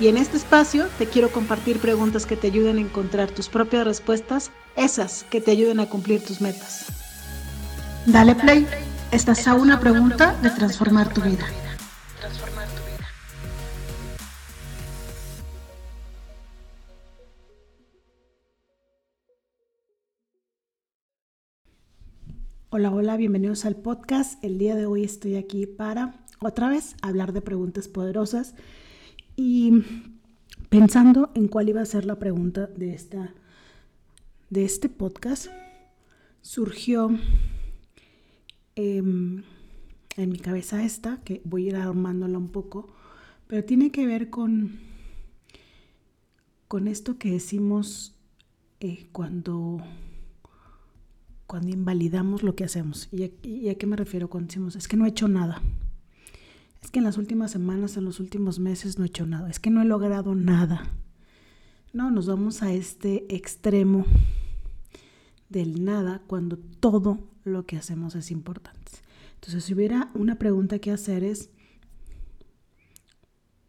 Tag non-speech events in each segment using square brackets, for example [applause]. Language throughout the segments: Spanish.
Y en este espacio te quiero compartir preguntas que te ayuden a encontrar tus propias respuestas, esas que te ayuden a cumplir tus metas. Dale play, estás a una pregunta de transformar tu vida. Hola, hola, bienvenidos al podcast. El día de hoy estoy aquí para otra vez hablar de preguntas poderosas y pensando en cuál iba a ser la pregunta de, esta, de este podcast, surgió em, en mi cabeza esta, que voy a ir armándola un poco, pero tiene que ver con, con esto que decimos eh, cuando, cuando invalidamos lo que hacemos. ¿Y ¿Y a qué me refiero cuando decimos, es que no he hecho nada? Es que en las últimas semanas, en los últimos meses no he hecho nada, es que no he logrado nada. No, nos vamos a este extremo del nada cuando todo lo que hacemos es importante. Entonces, si hubiera una pregunta que hacer es,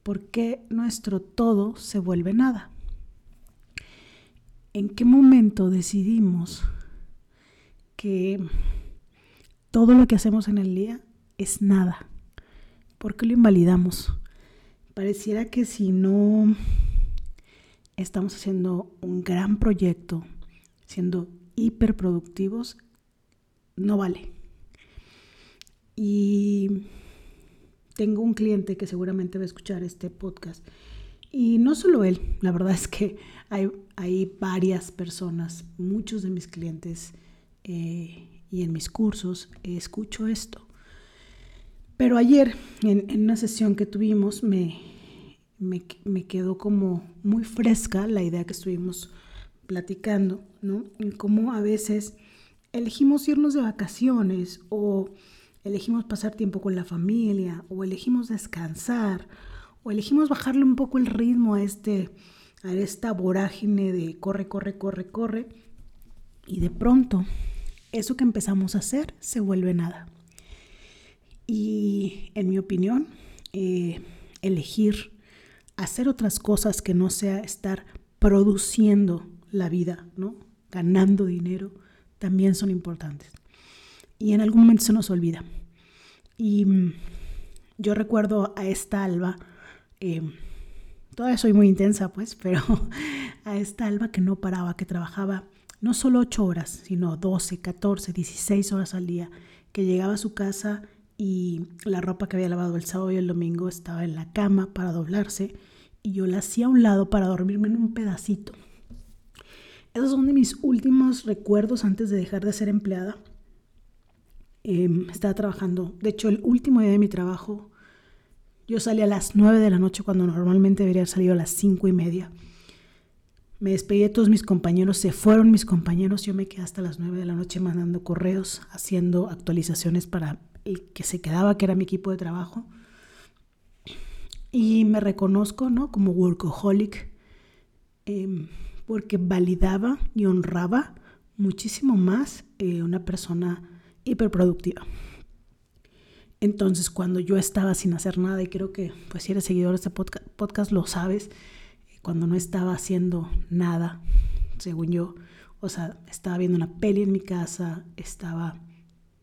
¿por qué nuestro todo se vuelve nada? ¿En qué momento decidimos que todo lo que hacemos en el día es nada? ¿Por qué lo invalidamos? Pareciera que si no estamos haciendo un gran proyecto, siendo hiperproductivos, no vale. Y tengo un cliente que seguramente va a escuchar este podcast. Y no solo él, la verdad es que hay, hay varias personas, muchos de mis clientes eh, y en mis cursos escucho esto. Pero ayer, en, una sesión que tuvimos, me, me, quedó como muy fresca la idea que estuvimos platicando, ¿no? En cómo a veces elegimos irnos de vacaciones o elegimos pasar tiempo con la familia o elegimos descansar o elegimos bajarle un poco el ritmo a, este, a esta vorágine de corre, corre, corre, corre y de pronto eso que empezamos a hacer se vuelve nada. Y en mi opinión, eh, elegir hacer otras cosas que no sea estar produciendo la vida, ¿no? ganando dinero, también son importantes. Y en algún momento se nos olvida. Y mm, yo recuerdo a esta alba, eh, todavía soy muy intensa pues, [laughs] pero a esta alba que no paraba, que trabajaba no solo 8 horas, sino 12, 14, 16 horas al día, que llegaba a su casa y la ropa que había lavado el sábado y el domingo estaba en la cama para doblarse y yo la hacía a un lado para dormirme en un pedacito. Esos son de mis últimos recuerdos antes de dejar de ser empleada. Em, estaba trabajando, de hecho el último día de mi trabajo, yo salí a las 9 de la noche cuando normalmente debería haber salido a las 5 y media. Me despedí de todos mis compañeros, se fueron mis compañeros, yo me quedé hasta las 9 de la noche mandando correos, haciendo actualizaciones para el que se quedaba, que era mi equipo de trabajo. Y me reconozco ¿no? como workaholic em, porque validaba y honraba muchísimo más eh, una persona hiperproductiva. Entonces, cuando yo estaba sin hacer nada, y creo que pues si eres seguidor de este podcast, podcast lo sabes, cuando no estaba haciendo nada, según yo, o sea, estaba viendo una peli en mi casa, estaba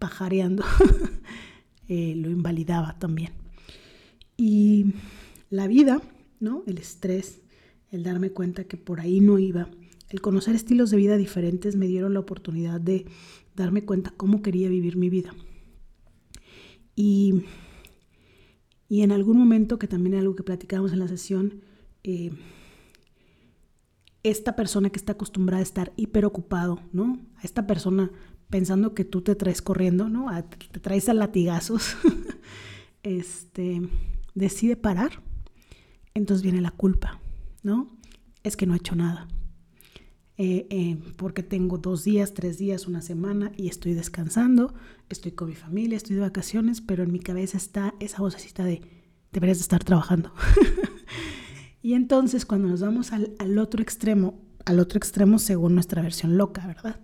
pajareando, [laughs] eh, lo invalidaba también. Y la vida, ¿no? El estrés, el darme cuenta que por ahí no iba, el conocer estilos de vida diferentes me dieron la oportunidad de darme cuenta cómo quería vivir mi vida. Y, y en algún momento, que también es algo que platicábamos en la sesión, eh, esta persona que está acostumbrada a estar hiperocupado, ¿no? A esta persona pensando que tú te traes corriendo, ¿no? te traes a latigazos, [laughs] este, decide parar, entonces viene la culpa, ¿no? Es que no ha hecho nada. eh, eh, porque tengo dos días, tres días, una semana y estoy descansando, estoy con mi familia, estoy de vacaciones, pero en mi cabeza está esa vocecita de deberías de estar trabajando. [laughs] y entonces cuando nos vamos al otro extremo, al otro extremo según nuestra versión loca, ¿verdad?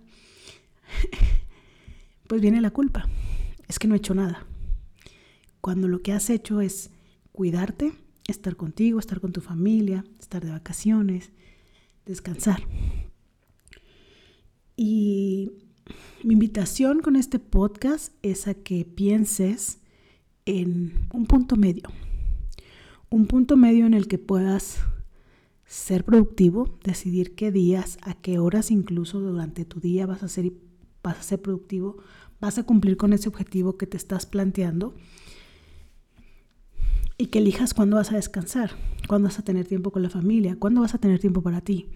Pues viene la culpa. Es que no he hecho nada. Cuando lo que has hecho es cuidarte, estar contigo, estar con tu familia, estar de vacaciones, descansar. Y mi invitación con este podcast es a que pienses en un punto medio. Un punto medio en el que puedas ser productivo, decidir qué días, a qué horas incluso durante tu día vas a ser, vas a ser productivo, vas a cumplir con ese objetivo que te estás planteando y que elijas cuándo vas a descansar, cuándo vas a tener tiempo con la familia, cuándo vas a tener tiempo para ti.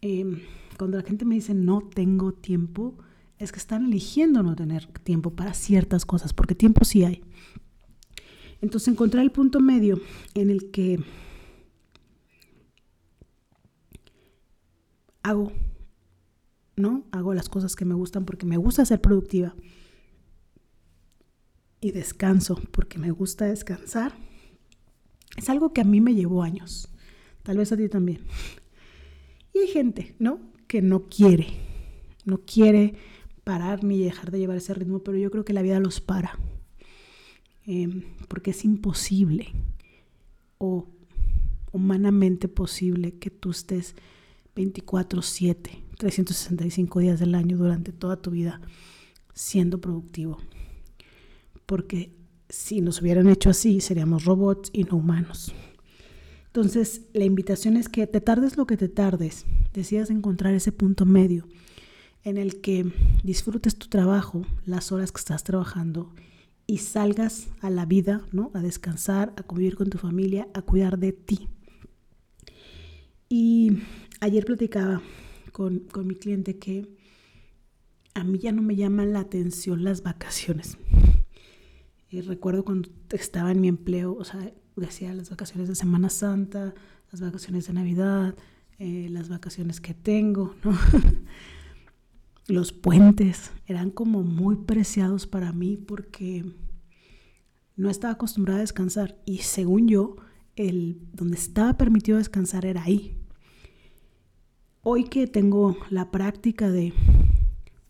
Em, cuando la gente me dice no tengo tiempo, es que están eligiendo no tener tiempo para ciertas cosas, porque tiempo sí hay. Entonces encontrar el punto medio en el que hago, ¿no? Hago las cosas que me gustan porque me gusta ser productiva. Y descanso porque me gusta descansar. Es algo que a mí me llevó años. Tal vez a ti también. Y hay gente, ¿no? Que no quiere, no quiere parar ni dejar de llevar ese ritmo, pero yo creo que la vida los para. Em, porque es imposible o humanamente posible que tú estés 24/7, 365 días del año durante toda tu vida siendo productivo. Porque si nos hubieran hecho así, seríamos robots y no humanos. Entonces, la invitación es que te tardes lo que te tardes, decidas encontrar ese punto medio en el que disfrutes tu trabajo, las horas que estás trabajando y salgas a la vida, ¿no? A descansar, a convivir con tu familia, a cuidar de ti. Y ayer platicaba con, con mi cliente que a mí ya no me llaman la atención las vacaciones. Y recuerdo cuando estaba en mi empleo, o sea, decía las vacaciones de Semana Santa, las vacaciones de Navidad, eh, las vacaciones que tengo, [laughs] los puentes eran como muy preciados para mí porque no estaba acostumbrada a descansar y según yo, el donde estaba permitido descansar era ahí. Hoy que tengo la práctica de,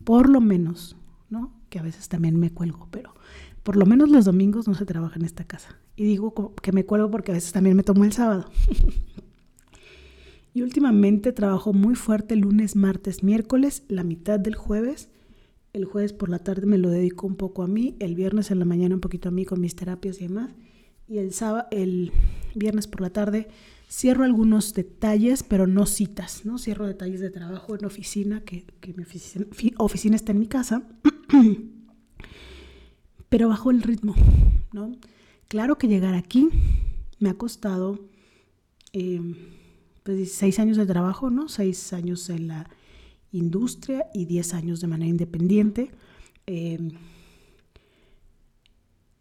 por lo menos, ¿no? Que a veces también me cuelgo, pero por lo menos los domingos no se trabaja en esta casa. Y digo que me cuelgo porque a veces también me tomo el sábado. [laughs] y últimamente trabajo muy fuerte lunes, martes, miércoles, la mitad del jueves. El jueves por la tarde me lo dedico un poco a mí, el viernes en la mañana un poquito a mí con mis terapias y demás. Y el, sábado, el viernes por la tarde cierro algunos detalles, pero no citas, ¿no? Cierro detalles de trabajo en oficina, que, mi oficina, está en mi casa, [clears throat] pero bajo el ritmo, ¿no? Claro que llegar aquí me ha costado eh, pues seis años de trabajo, ¿no? Seis años en la industria y diez años de manera independiente. Eh,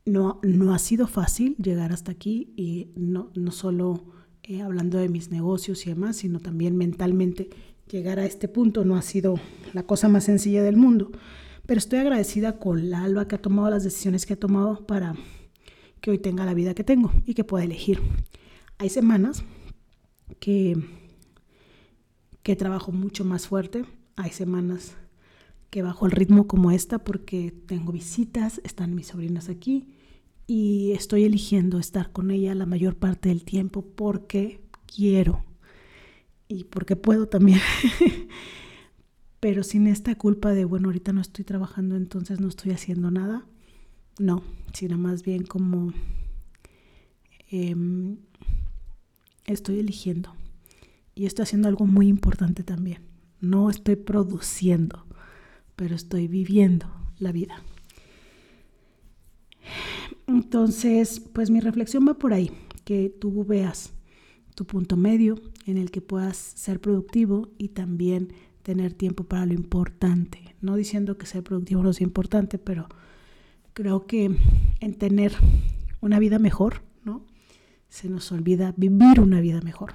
no, no ha sido fácil llegar hasta aquí y no, no solo eh, hablando de mis negocios y demás, sino también mentalmente llegar a este punto no ha sido la cosa más sencilla del mundo. Pero estoy agradecida con la Alba que ha tomado las decisiones que ha tomado para que hoy tenga la vida que tengo y que pueda elegir. Hay semanas que, que trabajo mucho más fuerte, hay semanas que bajo el ritmo como esta porque tengo visitas, están mis sobrinas aquí y estoy eligiendo estar con ella la mayor parte del tiempo porque quiero y porque puedo también. [laughs] Pero sin esta culpa de, bueno, ahorita no estoy trabajando, entonces no estoy haciendo nada. No, sino más bien como em, estoy eligiendo. Y estoy haciendo algo muy importante también. No estoy produciendo, pero estoy viviendo la vida. Entonces, pues mi reflexión va por ahí, que tú veas tu punto medio en el que puedas ser productivo y también tener tiempo para lo importante. No diciendo que ser productivo no es importante, pero creo que en tener una vida mejor, ¿no? Se nos olvida vivir una vida mejor.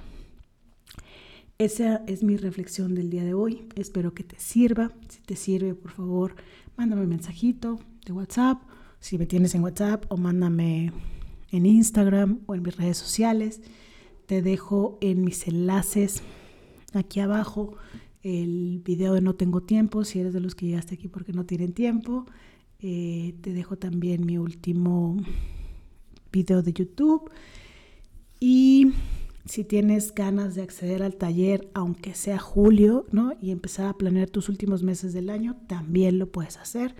esa es mi reflexión del día de hoy. Espero que te sirva. Si te sirve, por favor, mándame un mensajito de WhatsApp, si me tienes en WhatsApp, o mándame en Instagram o en mis redes sociales. Te dejo en mis enlaces aquí abajo el video de No tengo tiempo, si eres de los que llegaste aquí porque no tienen tiempo. Eh, te dejo también mi último video de YouTube. Y si tienes ganas de acceder al taller, aunque sea julio, ¿no? Y empezar a planear tus últimos meses del año, también lo puedes hacer.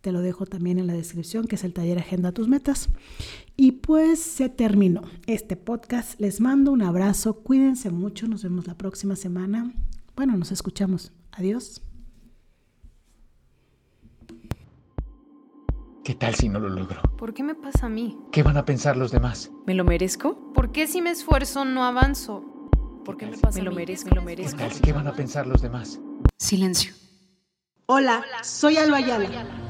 Te lo dejo también en la descripción, que es el taller Agenda tus metas. Y pues se terminó este podcast. Les mando un abrazo. Cuídense mucho. Nos vemos la próxima semana. Bueno, nos escuchamos. Adiós. ¿Qué tal si no lo logro? ¿Por qué me pasa a mí? ¿Qué van a pensar los demás? ¿Me lo merezco? ¿Por qué si me esfuerzo no avanzo? ¿Por qué me pasa me lo merezco, me lo ¿Qué, merezco? tal si- ¿Qué van a pensar los demás? Silencio. Hola, soy Alba Ayala.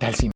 Tal si